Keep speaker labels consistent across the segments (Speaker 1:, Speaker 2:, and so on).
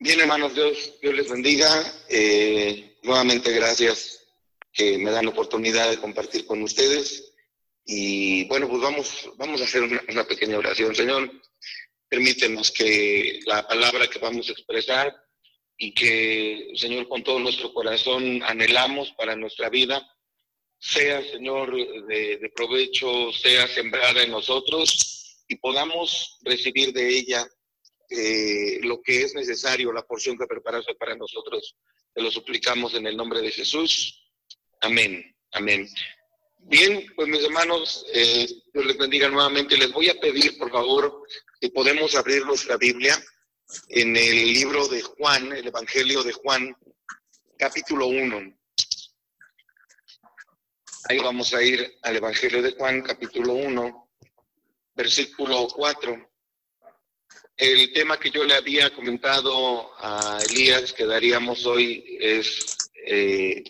Speaker 1: Bien, hermanos, Dios, Dios les bendiga. Eh, nuevamente, gracias que me dan la oportunidad de compartir con ustedes. Y bueno, pues vamos, vamos a hacer una, pequeña oración. Señor, permítenos que la palabra que vamos a expresar y que, Señor, con todo nuestro corazón anhelamos para nuestra vida, sea, Señor, de, de provecho, sea sembrada en nosotros y podamos recibir de ella eh, lo que es necesario, la porción que preparaste para nosotros. Te lo suplicamos en el nombre de Jesús. Amén. Amén. Bien, pues mis hermanos, eh, Dios les bendiga nuevamente. Les voy a pedir, por favor, que podemos abrir nuestra Biblia en el libro de Juan, el Evangelio de Juan, capítulo 1. Ahí vamos a ir al Evangelio de Juan, capítulo 1, versículo 4. El tema que yo le había comentado a Elías que daríamos hoy es eh,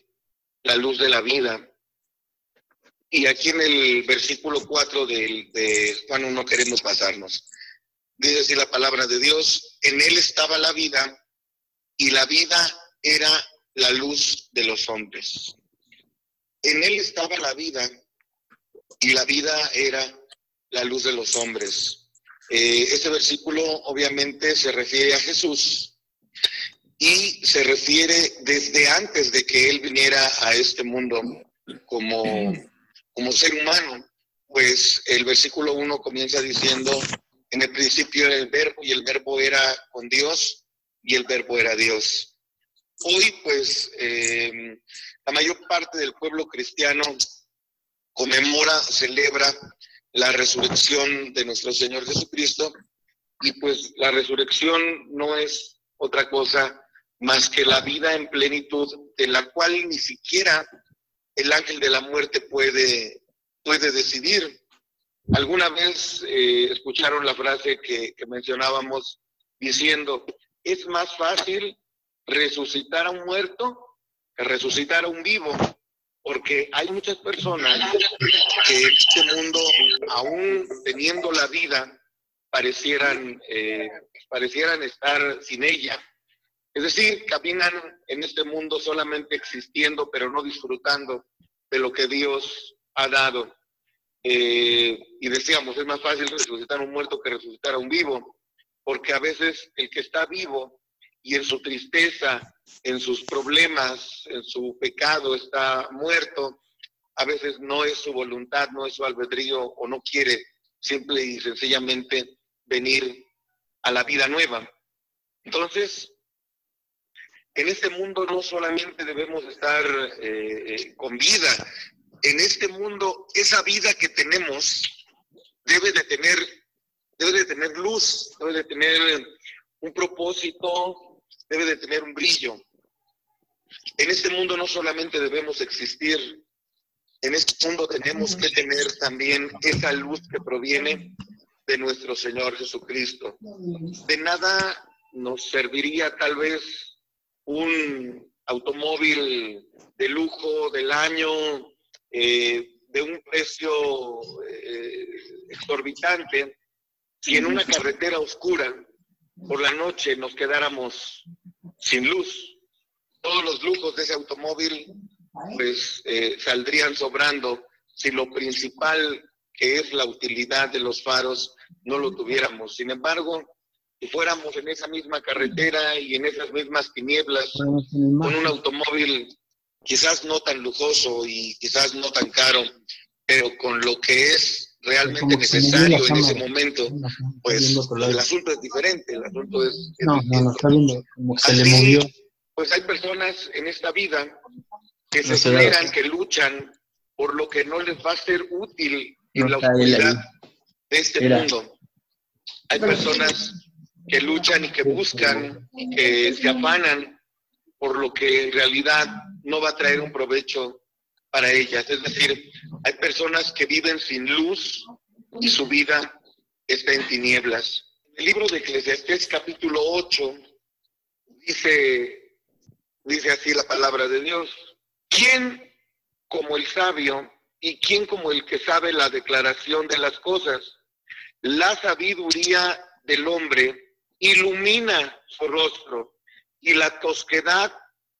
Speaker 1: la luz de la vida. Y aquí en el versículo 4 de, de Juan no queremos pasarnos. Dice así la palabra de Dios, en él estaba la vida y la vida era la luz de los hombres. En él estaba la vida y la vida era la luz de los hombres. Eh, este versículo obviamente se refiere a Jesús y se refiere desde antes de que Él viniera a este mundo como, como ser humano. Pues el versículo 1 comienza diciendo, en el principio era el verbo y el verbo era con Dios y el verbo era Dios. Hoy pues eh, la mayor parte del pueblo cristiano conmemora, celebra la resurrección de nuestro Señor Jesucristo. Y pues la resurrección no es otra cosa más que la vida en plenitud, de la cual ni siquiera el ángel de la muerte puede, puede decidir. ¿Alguna vez eh, escucharon la frase que, que mencionábamos diciendo, es más fácil resucitar a un muerto que resucitar a un vivo? Porque hay muchas personas que en este mundo, aún teniendo la vida, parecieran, eh, parecieran estar sin ella. Es decir, caminan en este mundo solamente existiendo, pero no disfrutando de lo que Dios ha dado. Eh, y decíamos, es más fácil resucitar a un muerto que resucitar a un vivo, porque a veces el que está vivo y en su tristeza, en sus problemas, en su pecado está muerto, a veces no es su voluntad, no es su albedrío o no quiere simple y sencillamente venir a la vida nueva. Entonces, en este mundo no solamente debemos estar eh, eh, con vida, en este mundo esa vida que tenemos debe de tener, debe de tener luz, debe de tener un propósito, debe de tener un brillo. En este mundo no solamente debemos existir, en este mundo tenemos que tener también esa luz que proviene de nuestro Señor Jesucristo. De nada nos serviría tal vez un automóvil de lujo del año, eh, de un precio eh, exorbitante, si en una carretera oscura por la noche nos quedáramos sin luz. Todos los lujos de ese automóvil pues eh, saldrían sobrando si lo principal que es la utilidad de los faros no lo tuviéramos. Sin embargo, si fuéramos en esa misma carretera y en esas mismas tinieblas con un automóvil quizás no tan lujoso y quizás no tan caro, pero con lo que es realmente necesario en ese momento, pues el asunto es diferente, el asunto es...
Speaker 2: No, no, no, está viendo como se le movió.
Speaker 1: Pues hay personas en esta vida que se esperan, que luchan por lo que no les va a ser útil en la oscuridad de este mundo. Hay personas que luchan y que buscan y que se afanan por lo que en realidad no va a traer un provecho para ellas. Es decir, hay personas que viven sin luz y su vida está en tinieblas. El libro de Eclesiastés capítulo 8 dice, dice así la palabra de Dios. ¿Quién como el sabio y quién como el que sabe la declaración de las cosas? La sabiduría del hombre ilumina su rostro y la tosquedad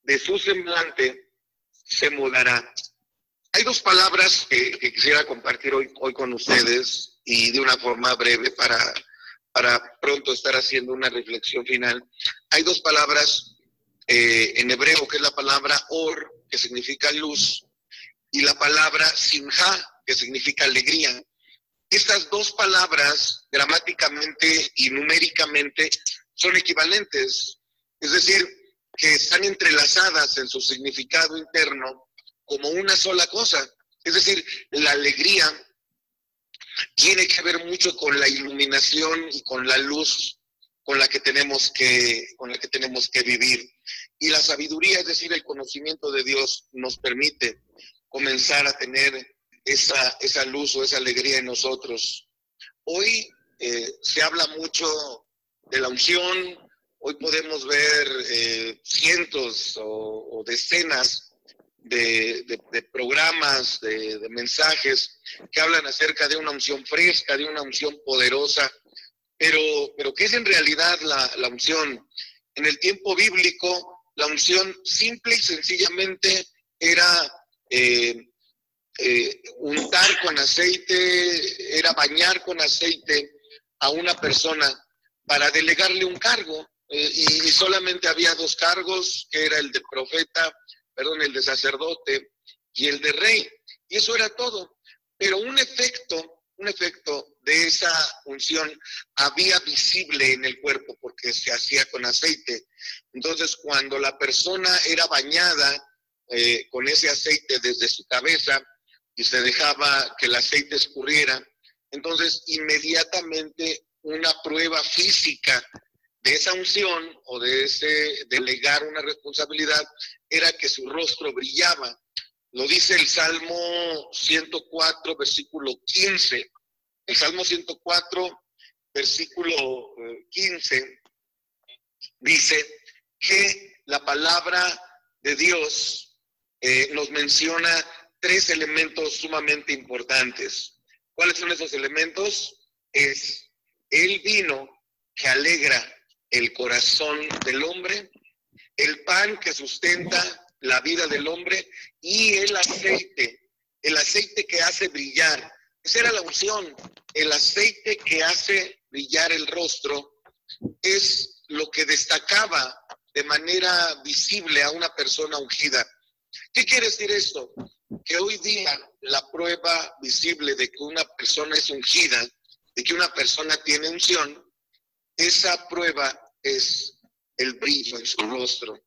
Speaker 1: de su semblante se mudará. Hay dos palabras que, quisiera compartir hoy, hoy con ustedes y de una forma breve para, para pronto estar haciendo una reflexión final. Hay dos palabras eh, en hebreo, que es la palabra or, que significa luz, y la palabra simha, que significa alegría. Estas dos palabras, gramáticamente y numéricamente, son equivalentes, es decir, que están entrelazadas en su significado interno como una sola cosa. Es decir, la alegría tiene que ver mucho con la iluminación y con la luz con la que tenemos que, con la que, tenemos que vivir. Y la sabiduría, es decir, el conocimiento de Dios, nos permite comenzar a tener esa, esa luz o esa alegría en nosotros. Hoy eh, se habla mucho de la unción, hoy podemos ver eh, cientos o, decenas de, programas, de, mensajes que hablan acerca de una unción fresca, de una unción poderosa, pero, pero ¿qué es en realidad la, unción? En el tiempo bíblico, la unción simple y sencillamente era eh, eh, untar con aceite, era bañar con aceite a una persona para delegarle un cargo. Eh, y, solamente había dos cargos, que era el de profeta, perdón, el de sacerdote y el de rey. Y eso era todo. Pero un efecto, un efecto de esa unción había visible en el cuerpo porque se hacía con aceite. Entonces, cuando la persona era bañada eh, con ese aceite desde su cabeza y se dejaba que el aceite escurriera, entonces inmediatamente una prueba física de esa unción o de ese delegar una responsabilidad era que su rostro brillaba. Lo dice el Salmo 104, versículo 15. El Salmo 104, versículo 15, eh, dice que la palabra de Dios eh, nos menciona tres elementos sumamente importantes. ¿Cuáles son esos elementos? Es el vino que alegra el corazón del hombre, el pan que sustenta la vida del hombre y el aceite, el aceite que hace brillar. Esa era la unción, el aceite que hace brillar el rostro es lo que destacaba de manera visible a una persona ungida. ¿Qué quiere decir esto? Que hoy día la prueba visible de que una persona es ungida, de que una persona tiene unción, esa prueba es el brillo en su rostro.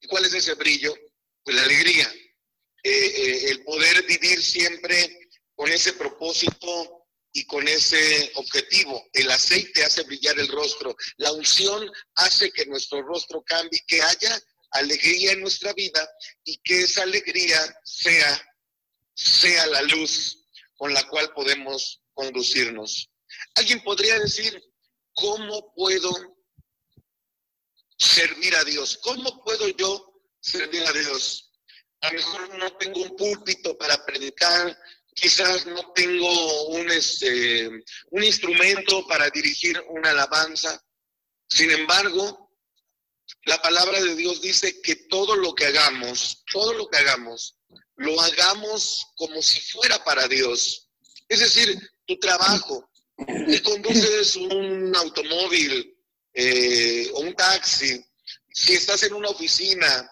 Speaker 1: ¿Y cuál es ese brillo? Pues la alegría, eh, eh, el poder vivir siempre con ese propósito y con ese objetivo. El aceite hace brillar el rostro, la unción hace que nuestro rostro cambie, que haya alegría en nuestra vida y que esa alegría sea, sea la luz con la cual podemos conducirnos. Alguien podría decir, ¿cómo puedo servir a Dios? ¿Cómo puedo yo servir a Dios? A lo mejor no tengo un púlpito para predicar, quizás no tengo un, este, un instrumento para dirigir una alabanza. Sin embargo, la palabra de Dios dice que todo lo que hagamos, todo lo que hagamos, lo hagamos como si fuera para Dios. Es decir, tu trabajo, si conduces un automóvil eh, o un taxi, si estás en una oficina,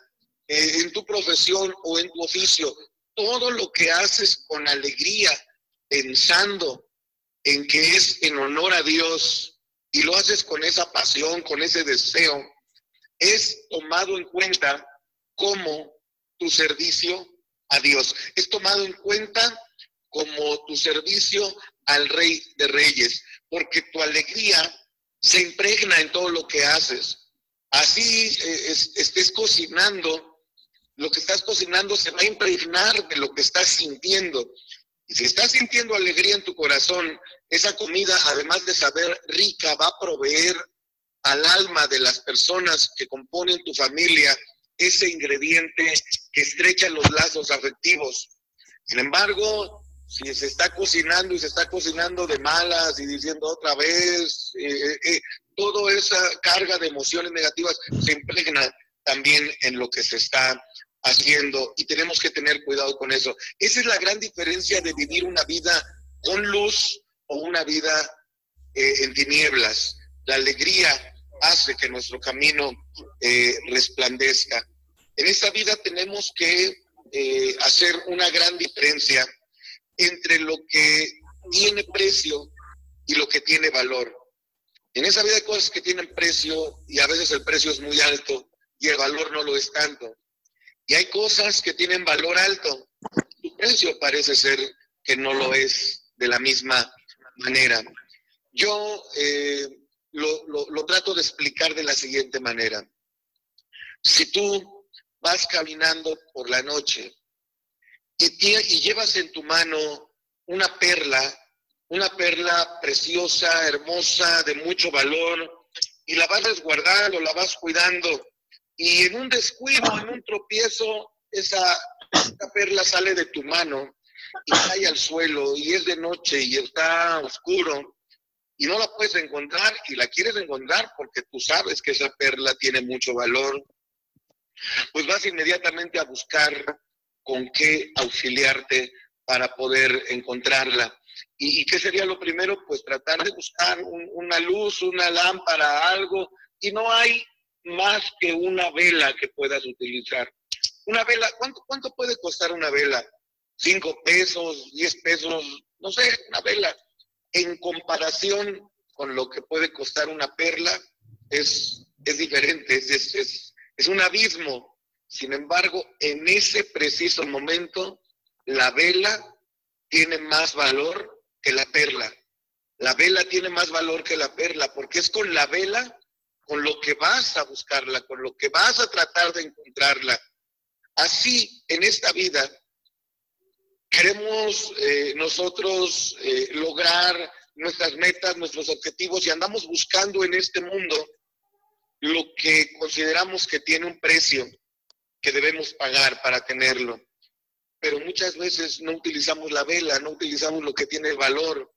Speaker 1: eh, en tu profesión o en tu oficio, todo lo que haces con alegría, pensando en que es en honor a Dios y lo haces con esa pasión, con ese deseo, es tomado en cuenta como tu servicio a Dios. Es tomado en cuenta como tu servicio al Rey de Reyes, porque tu alegría se impregna en todo lo que haces. Así eh, estés cocinando, lo que estás cocinando se va a impregnar de lo que estás sintiendo. Y si estás sintiendo alegría en tu corazón, esa comida, además de saber rica, va a proveer al alma de las personas que componen tu familia ese ingrediente que estrecha los lazos afectivos. Sin embargo, si se está cocinando y se está cocinando de malas y diciendo otra vez, eh, eh, eh, toda esa carga de emociones negativas se impregna también en lo que se está haciendo y tenemos que tener cuidado con eso. Esa es la gran diferencia de vivir una vida con luz o una vida eh, en tinieblas. La alegría hace que nuestro camino eh, resplandezca. En esta vida tenemos que eh, hacer una gran diferencia entre lo que tiene precio y lo que tiene valor. En esa vida hay cosas que tienen precio y a veces el precio es muy alto y el valor no lo es tanto. Y hay cosas que tienen valor alto. Su precio parece ser que no lo es de la misma manera. Yo eh, lo, trato de explicar de la siguiente manera. Si tú vas caminando por la noche y, llevas en tu mano una perla, una perla preciosa, hermosa, de mucho valor, y la vas resguardando, la vas cuidando, y en un descuido, en un tropiezo, esa, perla sale de tu mano y cae al suelo y es de noche y está oscuro y no la puedes encontrar y la quieres encontrar porque tú sabes que esa perla tiene mucho valor, pues vas inmediatamente a buscar con qué auxiliarte para poder encontrarla. ¿Y, qué sería lo primero? Pues tratar de buscar una luz, una lámpara, algo, y no hay más que una vela que puedas utilizar. Una vela, ¿cuánto, cuánto puede costar una vela? ¿Cinco pesos, diez pesos? No sé, una vela. En comparación con lo que puede costar una perla, es, es diferente, es, es, es un abismo. Sin embargo, en ese preciso momento, la vela tiene más valor que la perla. La vela tiene más valor que la perla, porque es con la vela con lo que vas a buscarla, con lo que vas a tratar de encontrarla. Así, en esta vida, queremos eh, nosotros eh, lograr nuestras metas, nuestros objetivos y andamos buscando en este mundo lo que consideramos que tiene un precio que debemos pagar para tenerlo. Pero muchas veces no utilizamos la vela, no utilizamos lo que tiene valor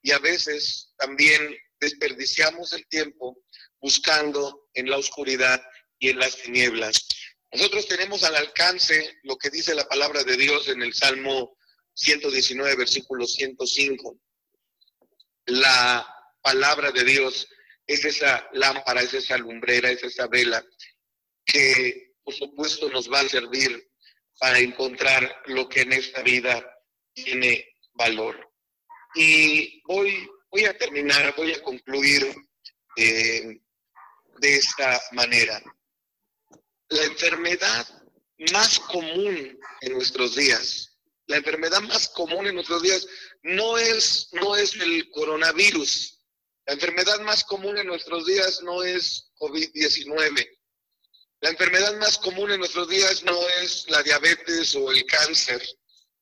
Speaker 1: y a veces también desperdiciamos el tiempo buscando en la oscuridad y en las tinieblas. Nosotros tenemos al alcance lo que dice la palabra de Dios en el Salmo 119, versículo 105. La palabra de Dios es esa lámpara, es esa lumbrera, es esa vela que por supuesto nos va a servir para encontrar lo que en esta vida tiene valor. Y voy, voy a terminar, voy a concluir eh, de esta manera. La enfermedad más común en nuestros días, la enfermedad más común en nuestros días no es, no es el coronavirus. La enfermedad más común en nuestros días no es COVID-19. La enfermedad más común en nuestros días no es la diabetes o el cáncer.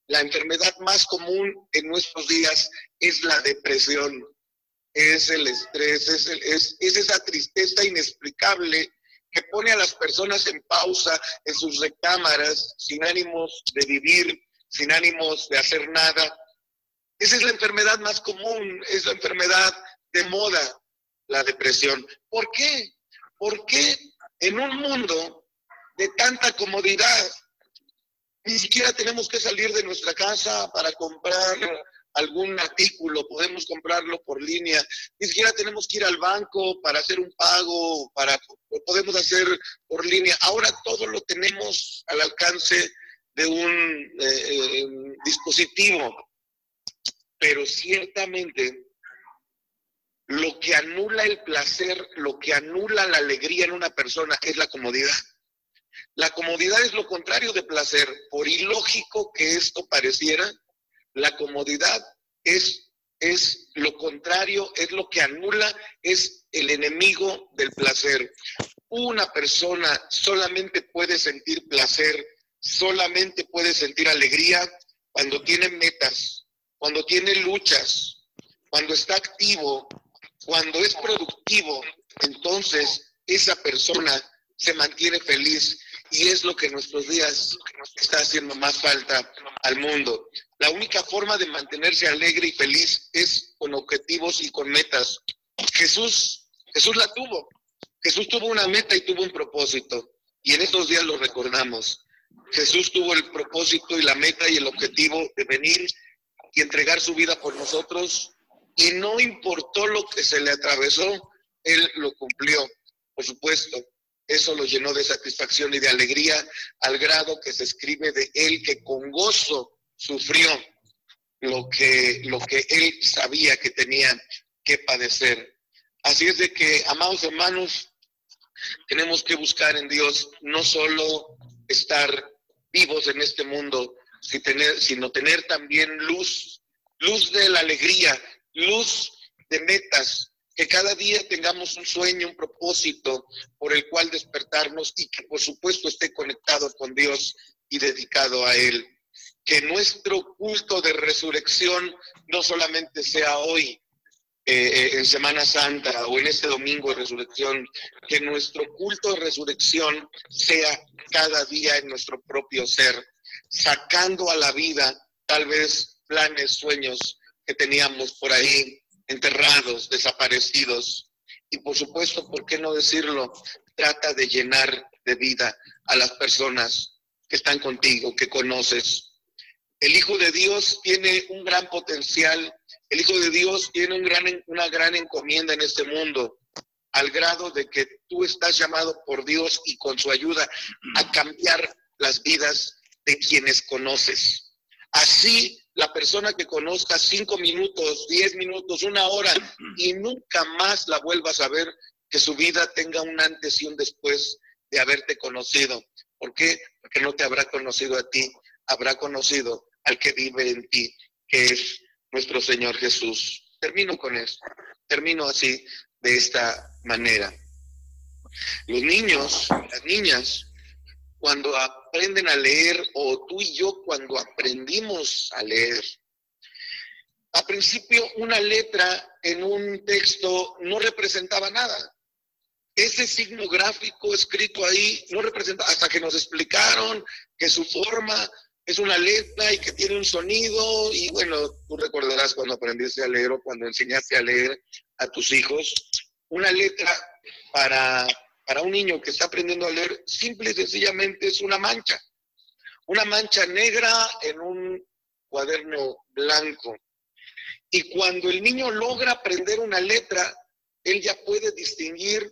Speaker 1: La enfermedad más común en nuestros días es la depresión es el estrés, es, es, es esa tristeza inexplicable que pone a las personas en pausa en sus recámaras, sin ánimos de vivir, sin ánimos de hacer nada. Esa es la enfermedad más común, es la enfermedad de moda, la depresión. ¿Por qué? Porque en un mundo de tanta comodidad, ni siquiera tenemos que salir de nuestra casa para comprar algún artículo, podemos comprarlo por línea, ni siquiera tenemos que ir al banco para hacer un pago, para podemos hacer por línea. Ahora todo lo tenemos al alcance de un eh, eh, dispositivo, pero ciertamente lo que anula el placer, lo que anula la alegría en una persona es la comodidad. La comodidad es lo contrario de placer, por ilógico que esto pareciera, la comodidad es, es lo contrario, es lo que anula, es el enemigo del placer. Una persona solamente puede sentir placer, solamente puede sentir alegría cuando tiene metas, cuando tiene luchas, cuando está activo, cuando es productivo. Entonces esa persona se mantiene feliz y es lo que en nuestros días está haciendo más falta al mundo. La única forma de mantenerse alegre y feliz es con objetivos y con metas. Jesús, Jesús la tuvo. Jesús tuvo una meta y tuvo un propósito. Y en estos días lo recordamos. Jesús tuvo el propósito y la meta y el objetivo de venir y entregar su vida por nosotros y no importó lo que se le atravesó, Él lo cumplió. Por supuesto, eso lo llenó de satisfacción y de alegría al grado que se escribe de Él que con gozo sufrió lo que, lo que Él sabía que tenía que padecer. Así es de que, amados hermanos, tenemos que buscar en Dios no solo estar vivos en este mundo, sino tener también luz, luz de la alegría, luz de metas, que cada día tengamos un sueño, un propósito por el cual despertarnos y que por supuesto esté conectado con Dios y dedicado a Él. Que nuestro culto de resurrección no solamente sea hoy, eh, eh, en Semana Santa o en este domingo de resurrección, que nuestro culto de resurrección sea cada día en nuestro propio ser, sacando a la vida tal vez planes, sueños teníamos por ahí enterrados, desaparecidos. Y por supuesto, ¿por qué no decirlo? Trata de llenar de vida a las personas que están contigo, que conoces. El Hijo de Dios tiene un gran potencial, el Hijo de Dios tiene un gran, una gran encomienda en este mundo, al grado de que tú estás llamado por Dios y con su ayuda a cambiar las vidas de quienes conoces. Así la persona que conozca cinco minutos, diez minutos, una hora y nunca más la vuelvas a ver, que su vida tenga un antes y un después de haberte conocido. ¿Por qué? Porque no te habrá conocido a ti, habrá conocido al que vive en ti, que es nuestro Señor Jesús. Termino con esto, termino así, de esta manera. Los niños, las niñas, cuando aprenden a leer o tú y yo cuando aprendimos a leer. A principio una letra en un texto no representaba nada. Ese signo gráfico escrito ahí no representa, hasta que nos explicaron que su forma es una letra y que tiene un sonido. Y bueno, tú recordarás cuando aprendiste a leer o cuando enseñaste a leer a tus hijos, una letra para para un niño que está aprendiendo a leer, simple y sencillamente es una mancha. Una mancha negra en un cuaderno blanco. Y cuando el niño logra aprender una letra, él ya puede distinguir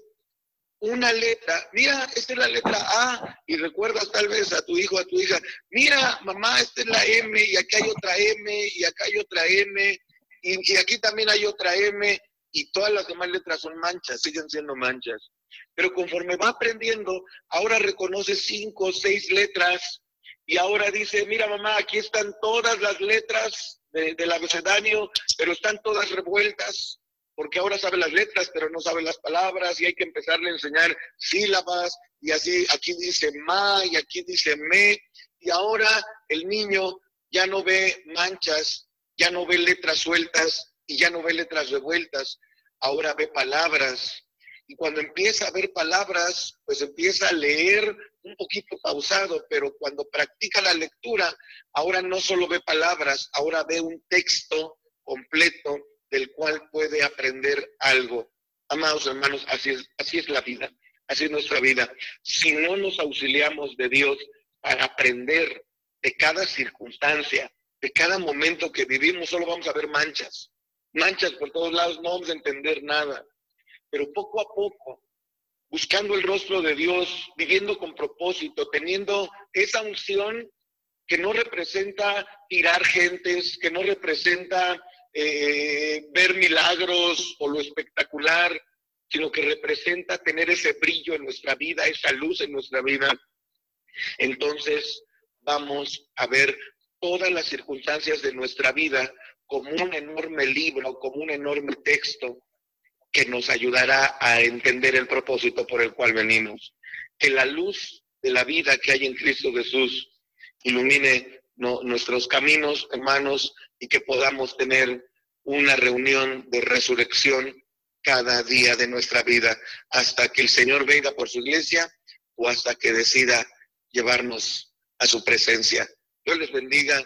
Speaker 1: una letra. Mira, esta es la letra A. Y recuerdas tal vez a tu hijo, a tu hija, mira, mamá, esta es la M y aquí hay otra M y acá hay otra M y, y aquí también hay otra M y todas las demás letras son manchas, siguen siendo manchas. Pero conforme va aprendiendo, ahora reconoce cinco o seis letras y ahora dice, mira mamá, aquí están todas las letras del abecedario, pero están todas revueltas, porque ahora sabe las letras, pero no sabe las palabras y hay que empezarle a enseñar sílabas y así, aquí dice ma y aquí dice me, y ahora el niño ya no ve manchas, ya no ve letras sueltas y ya no ve letras revueltas, ahora ve palabras y cuando empieza a ver palabras, pues empieza a leer un poquito pausado, pero cuando practica la lectura, ahora no solo ve palabras, ahora ve un texto completo del cual puede aprender algo. Amados hermanos, así es, así es la vida, así es nuestra vida. Si no nos auxiliamos de Dios para aprender de cada circunstancia, de cada momento que vivimos, solo vamos a ver manchas, manchas por todos lados, no vamos a entender nada pero poco a poco, buscando el rostro de Dios, viviendo con propósito, teniendo esa unción que no representa tirar gentes, que no representa eh, ver milagros o lo espectacular, sino que representa tener ese brillo en nuestra vida, esa luz en nuestra vida. Entonces vamos a ver todas las circunstancias de nuestra vida como un enorme libro, como un enorme texto que nos ayudará a entender el propósito por el cual venimos. Que la luz de la vida que hay en Cristo Jesús ilumine nuestros caminos, hermanos, y que podamos tener una reunión de resurrección cada día de nuestra vida, hasta que el Señor venga por su iglesia o hasta que decida llevarnos a su presencia. Dios les bendiga